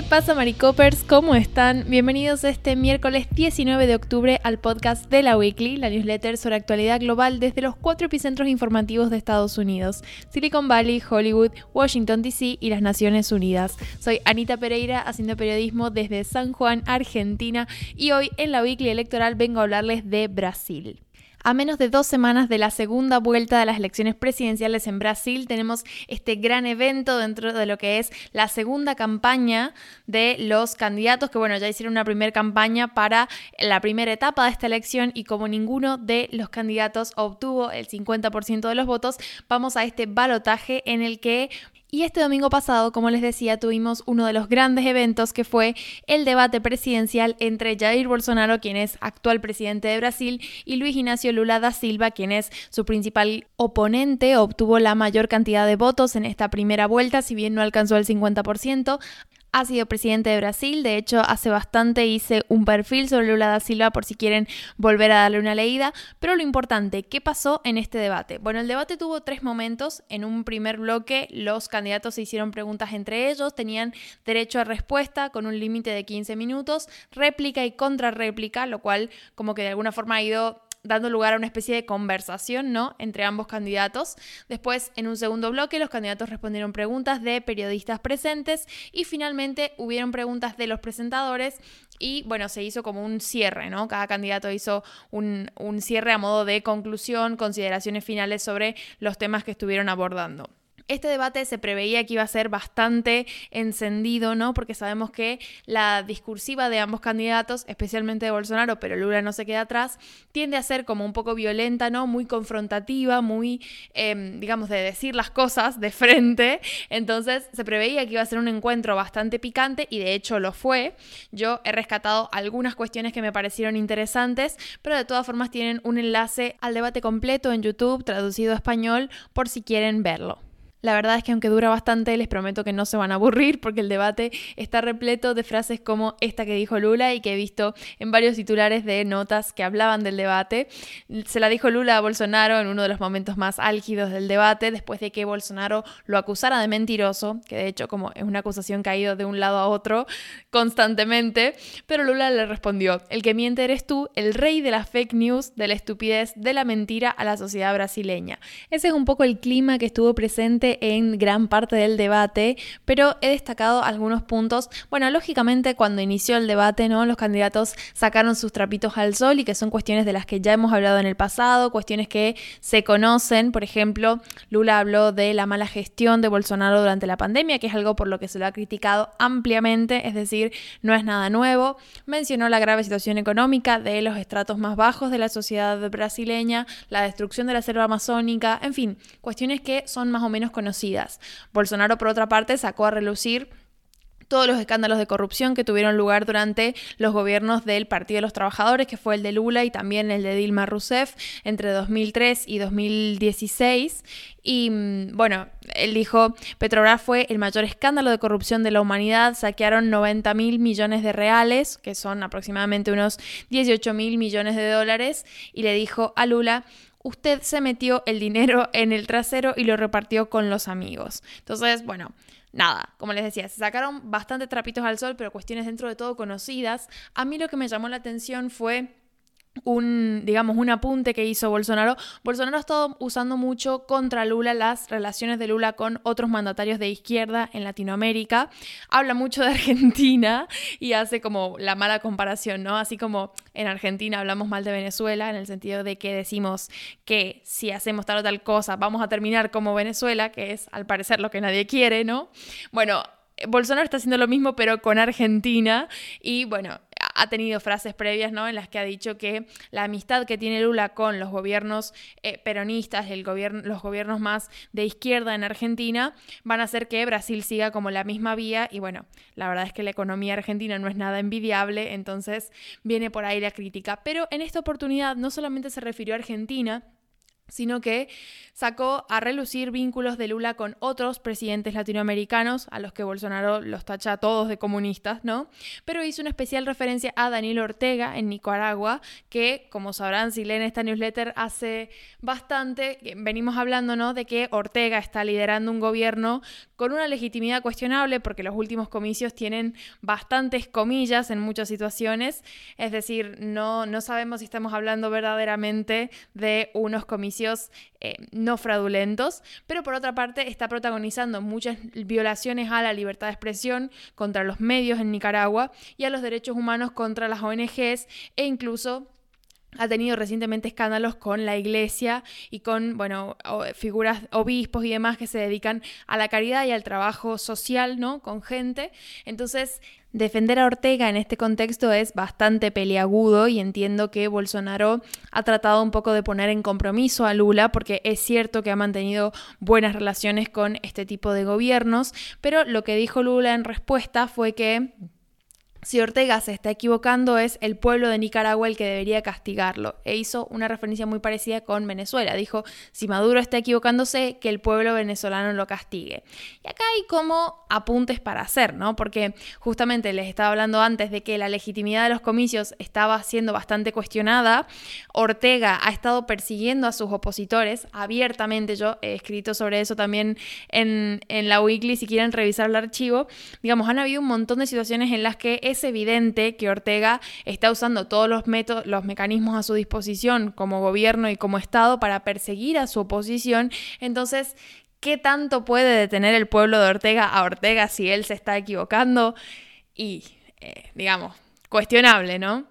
¿Qué pasa, Maricopers? ¿Cómo están? Bienvenidos este miércoles 19 de octubre al podcast de la Weekly, la newsletter sobre actualidad global desde los cuatro epicentros informativos de Estados Unidos: Silicon Valley, Hollywood, Washington DC y las Naciones Unidas. Soy Anita Pereira, haciendo periodismo desde San Juan, Argentina, y hoy en la Weekly Electoral vengo a hablarles de Brasil. A menos de dos semanas de la segunda vuelta de las elecciones presidenciales en Brasil, tenemos este gran evento dentro de lo que es la segunda campaña de los candidatos, que bueno, ya hicieron una primera campaña para la primera etapa de esta elección y como ninguno de los candidatos obtuvo el 50% de los votos, vamos a este balotaje en el que y este domingo pasado, como les decía, tuvimos uno de los grandes eventos que fue el debate presidencial entre Jair Bolsonaro, quien es actual presidente de Brasil, y Luis Ignacio Lula da Silva, quien es su principal oponente, obtuvo la mayor cantidad de votos en esta primera vuelta, si bien no alcanzó el 50%, ha sido presidente de Brasil, de hecho hace bastante hice un perfil sobre Lula da Silva por si quieren volver a darle una leída, pero lo importante, ¿qué pasó en este debate? Bueno, el debate tuvo tres momentos, en un primer bloque los candidatos se hicieron preguntas entre ellos, tenían derecho a respuesta con un límite de 15 minutos, réplica y contrarréplica, lo cual como que de alguna forma ha ido dando lugar a una especie de conversación, ¿no? Entre ambos candidatos. Después, en un segundo bloque, los candidatos respondieron preguntas de periodistas presentes y finalmente hubieron preguntas de los presentadores y bueno, se hizo como un cierre, ¿no? Cada candidato hizo un, un cierre a modo de conclusión, consideraciones finales sobre los temas que estuvieron abordando. Este debate se preveía que iba a ser bastante encendido, ¿no? Porque sabemos que la discursiva de ambos candidatos, especialmente de Bolsonaro, pero Lula no se queda atrás, tiende a ser como un poco violenta, ¿no? Muy confrontativa, muy, em, digamos, de decir las cosas de frente. Entonces se preveía que iba a ser un encuentro bastante picante y de hecho lo fue. Yo he rescatado algunas cuestiones que me parecieron interesantes, pero de todas formas tienen un enlace al debate completo en YouTube, traducido a español, por si quieren verlo. La verdad es que aunque dura bastante, les prometo que no se van a aburrir porque el debate está repleto de frases como esta que dijo Lula y que he visto en varios titulares de notas que hablaban del debate. Se la dijo Lula a Bolsonaro en uno de los momentos más álgidos del debate, después de que Bolsonaro lo acusara de mentiroso, que de hecho como es una acusación que ha ido de un lado a otro constantemente, pero Lula le respondió, el que miente eres tú, el rey de las fake news, de la estupidez, de la mentira a la sociedad brasileña. Ese es un poco el clima que estuvo presente en gran parte del debate, pero he destacado algunos puntos. Bueno, lógicamente cuando inició el debate, ¿no? Los candidatos sacaron sus trapitos al sol y que son cuestiones de las que ya hemos hablado en el pasado, cuestiones que se conocen. Por ejemplo, Lula habló de la mala gestión de Bolsonaro durante la pandemia, que es algo por lo que se lo ha criticado ampliamente, es decir, no es nada nuevo. Mencionó la grave situación económica de los estratos más bajos de la sociedad brasileña, la destrucción de la selva amazónica, en fin, cuestiones que son más o menos conocidas. Bolsonaro, por otra parte, sacó a relucir todos los escándalos de corrupción que tuvieron lugar durante los gobiernos del Partido de los Trabajadores, que fue el de Lula y también el de Dilma Rousseff entre 2003 y 2016. Y mm, bueno, él dijo, Petrobras fue el mayor escándalo de corrupción de la humanidad, saquearon 90 mil millones de reales, que son aproximadamente unos 18 mil millones de dólares, y le dijo a Lula, usted se metió el dinero en el trasero y lo repartió con los amigos. Entonces, bueno, nada, como les decía, se sacaron bastante trapitos al sol, pero cuestiones dentro de todo conocidas. A mí lo que me llamó la atención fue un, digamos, un apunte que hizo Bolsonaro. Bolsonaro ha estado usando mucho contra Lula las relaciones de Lula con otros mandatarios de izquierda en Latinoamérica. Habla mucho de Argentina y hace como la mala comparación, ¿no? Así como en Argentina hablamos mal de Venezuela en el sentido de que decimos que si hacemos tal o tal cosa vamos a terminar como Venezuela, que es al parecer lo que nadie quiere, ¿no? Bueno, Bolsonaro está haciendo lo mismo pero con Argentina y bueno, ha tenido frases previas, ¿no? En las que ha dicho que la amistad que tiene Lula con los gobiernos eh, peronistas, el gobierno, los gobiernos más de izquierda en Argentina, van a hacer que Brasil siga como la misma vía. Y bueno, la verdad es que la economía argentina no es nada envidiable, entonces viene por ahí la crítica. Pero en esta oportunidad no solamente se refirió a Argentina, sino que sacó a relucir vínculos de Lula con otros presidentes latinoamericanos, a los que Bolsonaro los tacha a todos de comunistas, ¿no? Pero hizo una especial referencia a Daniel Ortega en Nicaragua, que, como sabrán si leen esta newsletter, hace bastante, venimos hablando, ¿no? De que Ortega está liderando un gobierno con una legitimidad cuestionable, porque los últimos comicios tienen bastantes comillas en muchas situaciones, es decir, no, no sabemos si estamos hablando verdaderamente de unos comicios eh, no fraudulentos, pero por otra parte está protagonizando muchas violaciones a la libertad de expresión contra los medios en Nicaragua y a los derechos humanos contra las ONGs e incluso ha tenido recientemente escándalos con la iglesia y con, bueno, figuras, obispos y demás que se dedican a la caridad y al trabajo social, ¿no? Con gente. Entonces, defender a Ortega en este contexto es bastante peliagudo y entiendo que Bolsonaro ha tratado un poco de poner en compromiso a Lula porque es cierto que ha mantenido buenas relaciones con este tipo de gobiernos, pero lo que dijo Lula en respuesta fue que si Ortega se está equivocando, es el pueblo de Nicaragua el que debería castigarlo. E hizo una referencia muy parecida con Venezuela. Dijo, si Maduro está equivocándose, que el pueblo venezolano lo castigue. Y acá hay como apuntes para hacer, ¿no? Porque justamente les estaba hablando antes de que la legitimidad de los comicios estaba siendo bastante cuestionada. Ortega ha estado persiguiendo a sus opositores abiertamente. Yo he escrito sobre eso también en, en la Weekly, si quieren revisar el archivo. Digamos, han habido un montón de situaciones en las que es evidente que Ortega está usando todos los métodos, los mecanismos a su disposición como gobierno y como Estado para perseguir a su oposición. Entonces, ¿qué tanto puede detener el pueblo de Ortega a Ortega si él se está equivocando? Y, eh, digamos, cuestionable, ¿no?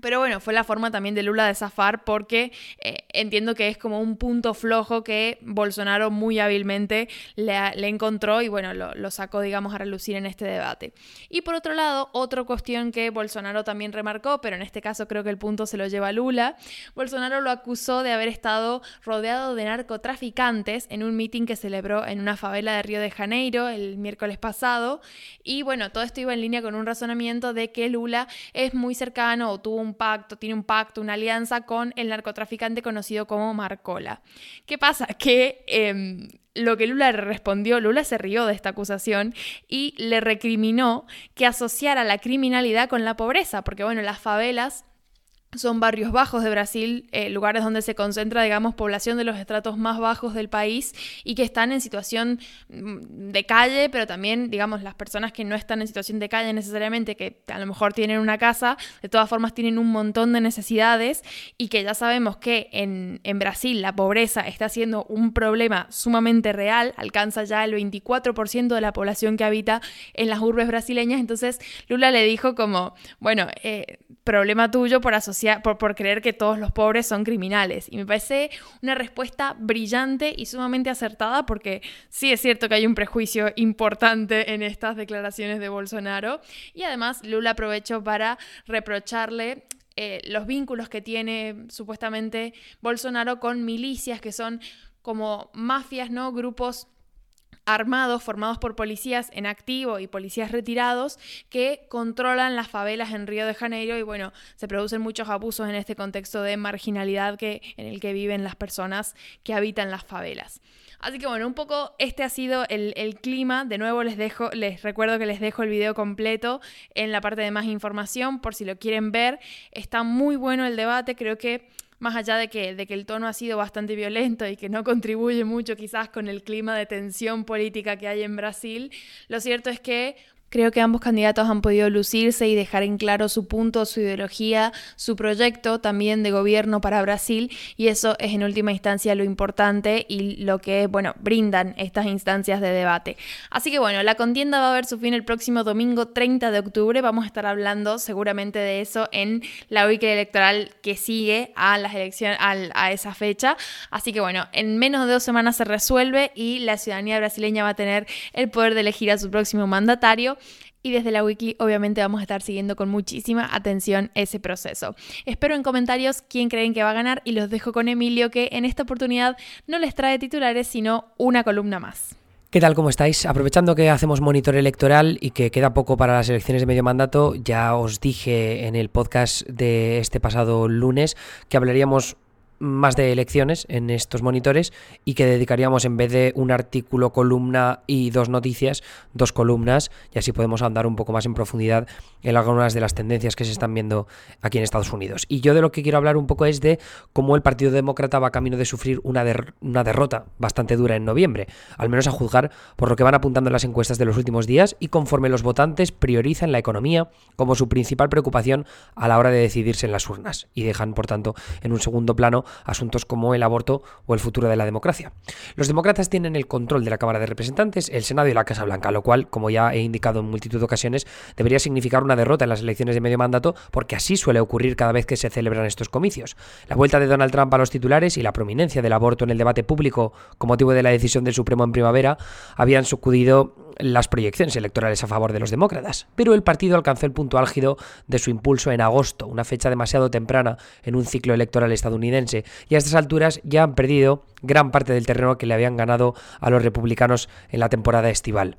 Pero bueno, fue la forma también de Lula de zafar porque eh, entiendo que es como un punto flojo que Bolsonaro muy hábilmente le, encontró y bueno, lo, sacó, digamos, a relucir en este debate. Y por otro lado, otra cuestión que Bolsonaro también remarcó, pero en este caso creo que el punto se lo lleva Lula, Bolsonaro lo acusó de haber estado rodeado de narcotraficantes en un meeting que celebró en una favela de Río de Janeiro el miércoles pasado. Y bueno, todo esto iba en línea con un razonamiento de que Lula es muy cercano o tuvo un pacto, tiene un pacto, una alianza con el narcotraficante conocido como Marcola. ¿Qué pasa? Que em, lo que Lula respondió, Lula se rió de esta acusación y le recriminó que asociara la criminalidad con la pobreza, porque bueno, las favelas son barrios bajos de Brasil, eh, lugares donde se concentra, digamos, población de los estratos más bajos del país y que están en situación mm, de calle, pero también, digamos, las personas que no están en situación de calle necesariamente, que a lo mejor tienen una casa, de todas formas tienen un montón de necesidades y que ya sabemos que en, en Brasil la pobreza está siendo un problema sumamente real, alcanza ya el 24% de la población que habita en las urbes brasileñas, entonces Lula le dijo como, bueno, eh, problema tuyo por asociar, por, creer que todos los pobres son criminales. Y me parece una respuesta brillante y sumamente acertada porque sí es cierto que hay un prejuicio importante en estas declaraciones de Bolsonaro. Y además Lula aprovechó para reprocharle eh, los vínculos que tiene supuestamente Bolsonaro con milicias que son como mafias, ¿no? Grupos armados formados por policías en activo y policías retirados que controlan las favelas en Río de Janeiro y bueno, se producen muchos abusos en este contexto de marginalidad que, en el que viven las personas que habitan las favelas. Así que bueno, un poco este ha sido el, el, clima. De nuevo les dejo, les recuerdo que les dejo el video completo en la parte de más información por si lo quieren ver. Está muy bueno el debate, creo que más allá de que, de que el tono ha sido bastante violento y que no contribuye mucho quizás con el clima de tensión política que hay en Brasil, lo cierto es que Creo que ambos candidatos han podido lucirse y dejar en claro su punto, su ideología, su proyecto también de gobierno para Brasil y eso es en última instancia lo importante y lo que, bueno, brindan estas instancias de debate. Así que bueno, la contienda va a ver su fin el próximo domingo 30 de octubre. Vamos a estar hablando seguramente de eso en la week electoral que sigue a las elecciones, a esa fecha. Así que bueno, en menos de dos semanas se resuelve y la ciudadanía brasileña va a tener el poder de elegir a su próximo mandatario y desde la wiki obviamente vamos a estar siguiendo con muchísima atención ese proceso. Espero en comentarios quién creen que va a ganar y los dejo con Emilio que en esta oportunidad no les trae titulares sino una columna más. ¿Qué tal? ¿Cómo estáis? Aprovechando que hacemos monitor electoral y que queda poco para las elecciones de medio mandato, ya os dije en el podcast de este pasado lunes que hablaríamos más de elecciones en estos monitores y que dedicaríamos en vez de un artículo, columna y dos noticias, dos columnas y así podemos andar un poco más en profundidad en algunas de las tendencias que se están viendo aquí en Estados Unidos. Y yo de lo que quiero hablar un poco es de cómo el Partido Demócrata va camino de sufrir una, una derrota bastante dura en noviembre, al menos a juzgar por lo que van apuntando las encuestas de los últimos días y conforme los votantes priorizan la economía como su principal preocupación a la hora de decidirse en las urnas y dejan, por tanto, en un segundo plano asuntos como el aborto o el futuro de la democracia. Los demócratas tienen el control de la Cámara de Representantes, el Senado y la Casa Blanca, lo cual, como ya he indicado en multitud de ocasiones, debería significar una derrota en las elecciones de medio mandato, porque así suele ocurrir cada vez que se celebran estos comicios. La vuelta de Donald Trump a los titulares y la prominencia del aborto en el debate público con motivo de la decisión del Supremo en primavera habían sacudido las proyecciones electorales a favor de los demócratas, pero el partido alcanzó el punto álgido de su impulso en agosto, una fecha demasiado temprana en un ciclo electoral estadounidense, y a estas alturas ya han perdido gran parte del terreno que le habían ganado a los republicanos en la temporada estival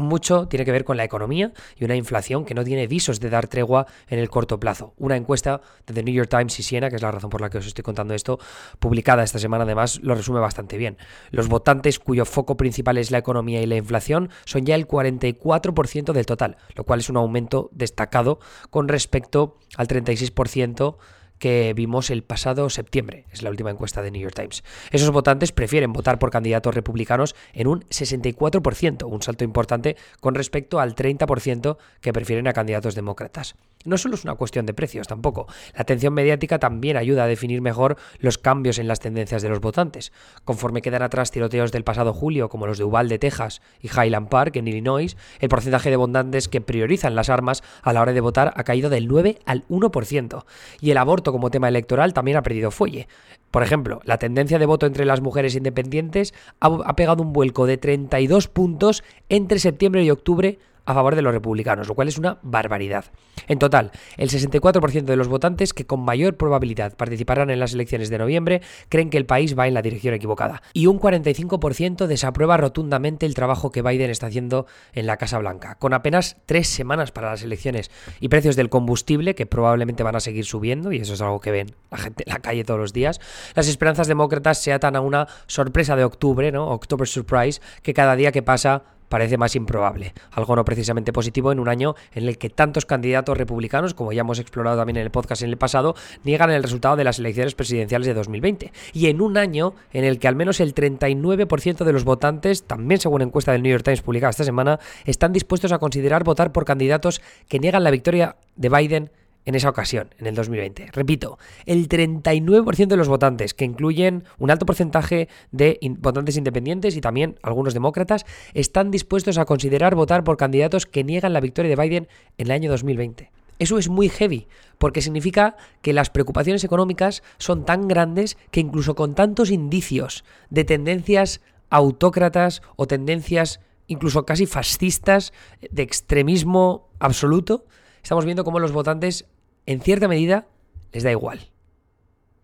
mucho tiene que ver con la economía y una inflación que no tiene visos de dar tregua en el corto plazo. Una encuesta de The New York Times y Siena, que es la razón por la que os estoy contando esto, publicada esta semana además, lo resume bastante bien. Los votantes cuyo foco principal es la economía y la inflación son ya el 44% del total, lo cual es un aumento destacado con respecto al 36% que vimos el pasado septiembre, es la última encuesta de New York Times. Esos votantes prefieren votar por candidatos republicanos en un 64%, un salto importante con respecto al 30% que prefieren a candidatos demócratas. No solo es una cuestión de precios tampoco, la atención mediática también ayuda a definir mejor los cambios en las tendencias de los votantes. Conforme quedan atrás tiroteos del pasado julio como los de Uvalde, Texas y Highland Park en Illinois, el porcentaje de votantes que priorizan las armas a la hora de votar ha caído del 9 al 1%, y el aborto como tema electoral también ha perdido fuelle. Por ejemplo, la tendencia de voto entre las mujeres independientes ha, pegado un vuelco de 32 puntos entre septiembre y octubre a favor de los republicanos, lo cual es una barbaridad. En total, el 64% de los votantes que con mayor probabilidad participarán en las elecciones de noviembre creen que el país va en la dirección equivocada. Y un 45% desaprueba rotundamente el trabajo que Biden está haciendo en la Casa Blanca. Con apenas tres semanas para las elecciones y precios del combustible que probablemente van a seguir subiendo, y eso es algo que ven la gente en la calle todos los días, las esperanzas demócratas se atan a una sorpresa de octubre, ¿no? October Surprise, que cada día que pasa parece más improbable, algo no precisamente positivo en un año en el que tantos candidatos republicanos, como ya hemos explorado también en el podcast en el pasado, niegan el resultado de las elecciones presidenciales de 2020. Y en un año en el que al menos el 39% de los votantes, también según encuesta del New York Times publicada esta semana, están dispuestos a considerar votar por candidatos que niegan la victoria de Biden en esa ocasión, en el 2020. Repito, el 39% de los votantes, que incluyen un alto porcentaje de votantes independientes y también algunos demócratas, están dispuestos a considerar votar por candidatos que niegan la victoria de Biden en el año 2020. Eso es muy heavy, porque significa que las preocupaciones económicas son tan grandes que incluso con tantos indicios de tendencias autócratas o tendencias incluso casi fascistas de extremismo absoluto, estamos viendo cómo los votantes, en cierta medida, les da igual.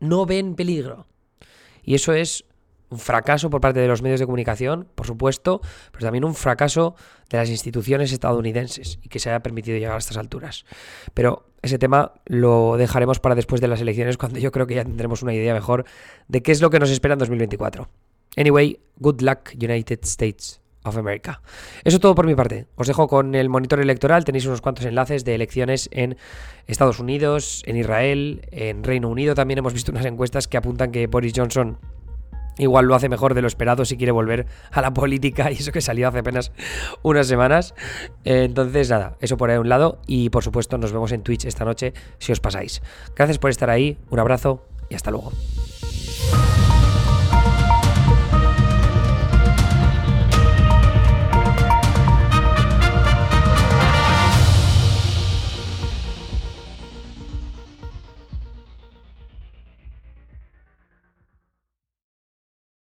No ven peligro. Y eso es un fracaso por parte de los medios de comunicación, por supuesto, pero también un fracaso de las instituciones estadounidenses y que se haya permitido llegar a estas alturas. Pero ese tema lo dejaremos para después de las elecciones, cuando yo creo que ya tendremos una idea mejor de qué es lo que nos espera en 2024. Anyway, good luck, United States of. Eso todo por mi parte. Os dejo con el monitor electoral. Tenéis unos cuantos enlaces de elecciones en Estados Unidos, en Israel, en Reino Unido. También hemos visto unas encuestas que apuntan que Boris Johnson igual lo hace mejor de lo esperado si quiere volver a la política y eso que salió hace apenas unas semanas. Entonces, nada, eso por ahí a un lado y por supuesto nos vemos en Twitch esta noche si os pasáis. Gracias por estar ahí, un abrazo y hasta luego.